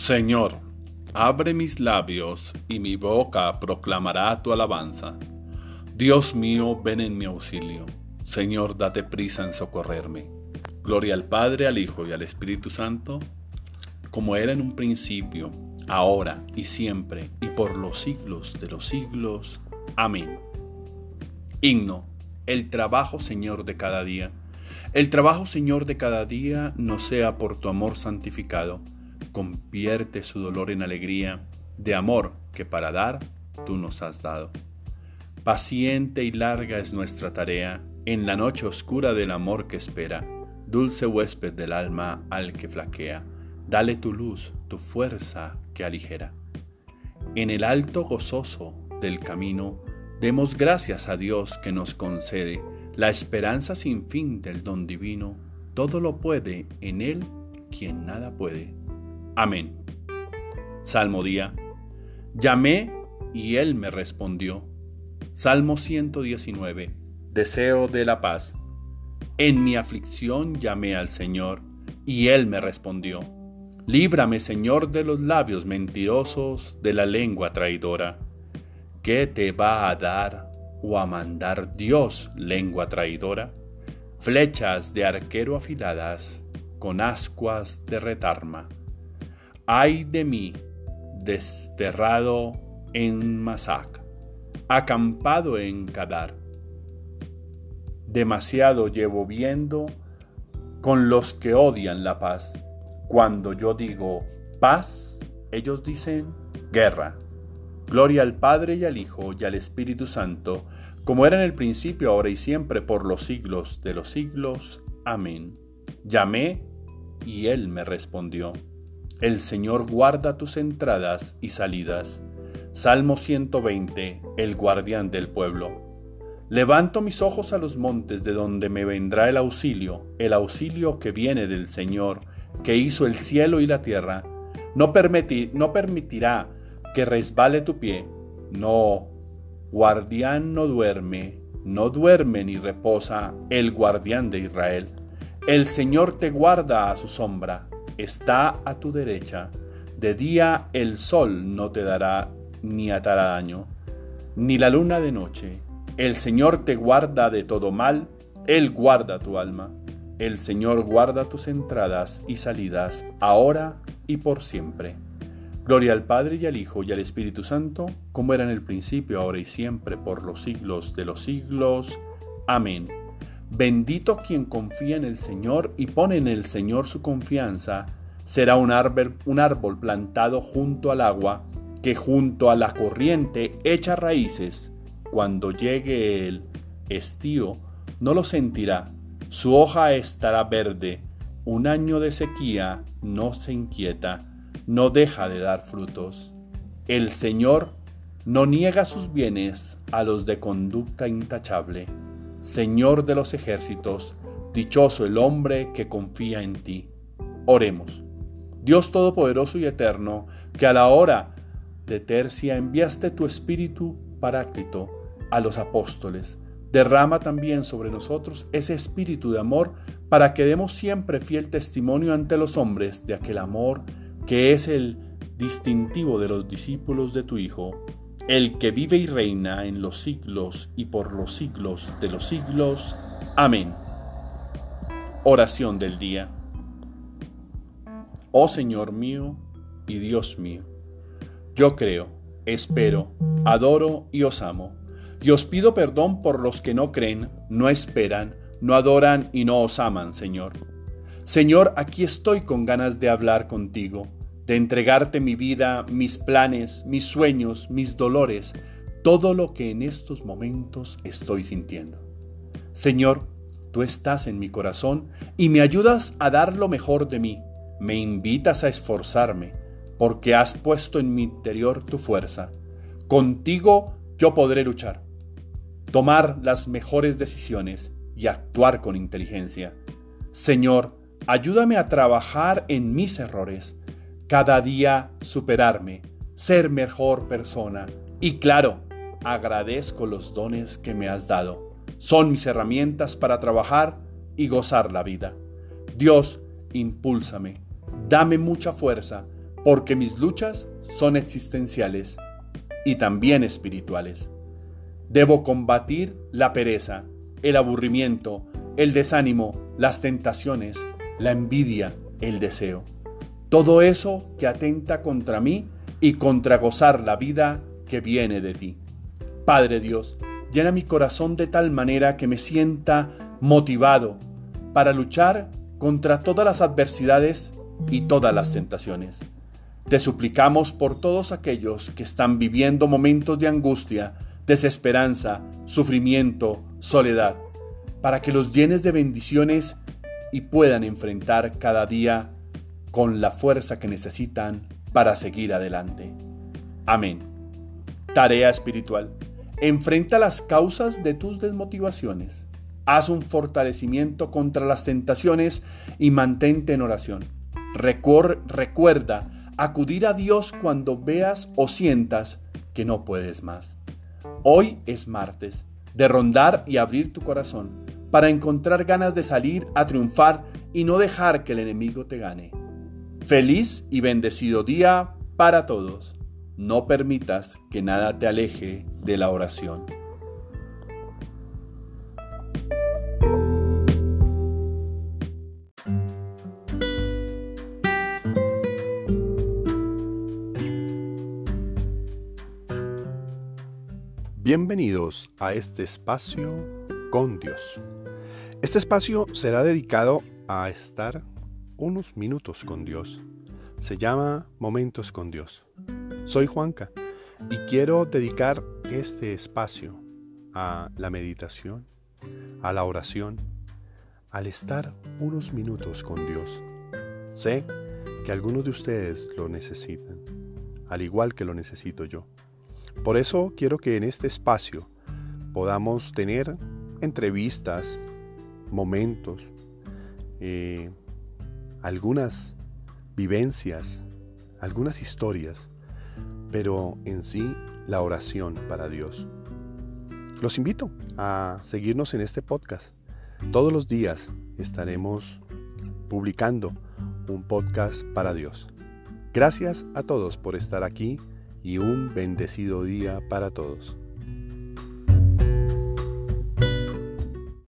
Señor, abre mis labios y mi boca proclamará tu alabanza. Dios mío, ven en mi auxilio. Señor, date prisa en socorrerme. Gloria al Padre, al Hijo y al Espíritu Santo, como era en un principio, ahora y siempre, y por los siglos de los siglos. Amén. Himno, el trabajo, Señor, de cada día. El trabajo, Señor, de cada día no sea por tu amor santificado convierte su dolor en alegría de amor que para dar tú nos has dado. Paciente y larga es nuestra tarea en la noche oscura del amor que espera, dulce huésped del alma al que flaquea, dale tu luz, tu fuerza que aligera. En el alto gozoso del camino, demos gracias a Dios que nos concede la esperanza sin fin del don divino, todo lo puede en Él quien nada puede. Amén. Salmo día. Llamé y él me respondió. Salmo 119. Deseo de la paz. En mi aflicción llamé al Señor y él me respondió. Líbrame, Señor, de los labios mentirosos, de la lengua traidora. ¿Qué te va a dar o a mandar Dios, lengua traidora? Flechas de arquero afiladas, con ascuas de retarma Ay de mí, desterrado en Masac, acampado en Kadar. Demasiado llevo viendo con los que odian la paz. Cuando yo digo paz, ellos dicen guerra. Gloria al Padre y al Hijo y al Espíritu Santo, como era en el principio, ahora y siempre, por los siglos de los siglos. Amén. Llamé y Él me respondió. El Señor guarda tus entradas y salidas. Salmo 120. El guardián del pueblo. Levanto mis ojos a los montes de donde me vendrá el auxilio, el auxilio que viene del Señor, que hizo el cielo y la tierra. No, no permitirá que resbale tu pie. No, guardián no duerme, no duerme ni reposa el guardián de Israel. El Señor te guarda a su sombra está a tu derecha. De día el sol no te dará ni atará daño, ni la luna de noche. El Señor te guarda de todo mal, Él guarda tu alma. El Señor guarda tus entradas y salidas, ahora y por siempre. Gloria al Padre y al Hijo y al Espíritu Santo, como era en el principio, ahora y siempre, por los siglos de los siglos. Amén. Bendito quien confía en el Señor y pone en el Señor su confianza, será un árbol, un árbol plantado junto al agua, que junto a la corriente echa raíces. Cuando llegue el estío, no lo sentirá, su hoja estará verde, un año de sequía no se inquieta, no deja de dar frutos. El Señor no niega sus bienes a los de conducta intachable. Señor de los ejércitos, dichoso el hombre que confía en ti. Oremos. Dios Todopoderoso y Eterno, que a la hora de tercia enviaste tu Espíritu Paráclito a los apóstoles, derrama también sobre nosotros ese espíritu de amor para que demos siempre fiel testimonio ante los hombres de aquel amor que es el distintivo de los discípulos de tu Hijo el que vive y reina en los siglos y por los siglos de los siglos. Amén. Oración del día. Oh Señor mío y Dios mío, yo creo, espero, adoro y os amo, y os pido perdón por los que no creen, no esperan, no adoran y no os aman, Señor. Señor, aquí estoy con ganas de hablar contigo de entregarte mi vida, mis planes, mis sueños, mis dolores, todo lo que en estos momentos estoy sintiendo. Señor, tú estás en mi corazón y me ayudas a dar lo mejor de mí, me invitas a esforzarme, porque has puesto en mi interior tu fuerza. Contigo yo podré luchar, tomar las mejores decisiones y actuar con inteligencia. Señor, ayúdame a trabajar en mis errores, cada día superarme, ser mejor persona. Y claro, agradezco los dones que me has dado. Son mis herramientas para trabajar y gozar la vida. Dios, impúlsame, dame mucha fuerza porque mis luchas son existenciales y también espirituales. Debo combatir la pereza, el aburrimiento, el desánimo, las tentaciones, la envidia, el deseo. Todo eso que atenta contra mí y contra gozar la vida que viene de ti. Padre Dios, llena mi corazón de tal manera que me sienta motivado para luchar contra todas las adversidades y todas las tentaciones. Te suplicamos por todos aquellos que están viviendo momentos de angustia, desesperanza, sufrimiento, soledad, para que los llenes de bendiciones y puedan enfrentar cada día con la fuerza que necesitan para seguir adelante. Amén. Tarea espiritual. Enfrenta las causas de tus desmotivaciones. Haz un fortalecimiento contra las tentaciones y mantente en oración. recuerda acudir a Dios cuando veas o sientas que no puedes más. Hoy es martes de rondar y abrir tu corazón para encontrar ganas de salir a triunfar y no dejar que el enemigo te gane. Feliz y bendecido día para todos. No permitas que nada te aleje de la oración. Bienvenidos a este espacio con Dios. Este espacio será dedicado a estar unos minutos con Dios. Se llama Momentos con Dios. Soy Juanca y quiero dedicar este espacio a la meditación, a la oración, al estar unos minutos con Dios. Sé que algunos de ustedes lo necesitan, al igual que lo necesito yo. Por eso quiero que en este espacio podamos tener entrevistas, momentos, eh, algunas vivencias, algunas historias, pero en sí la oración para Dios. Los invito a seguirnos en este podcast. Todos los días estaremos publicando un podcast para Dios. Gracias a todos por estar aquí y un bendecido día para todos.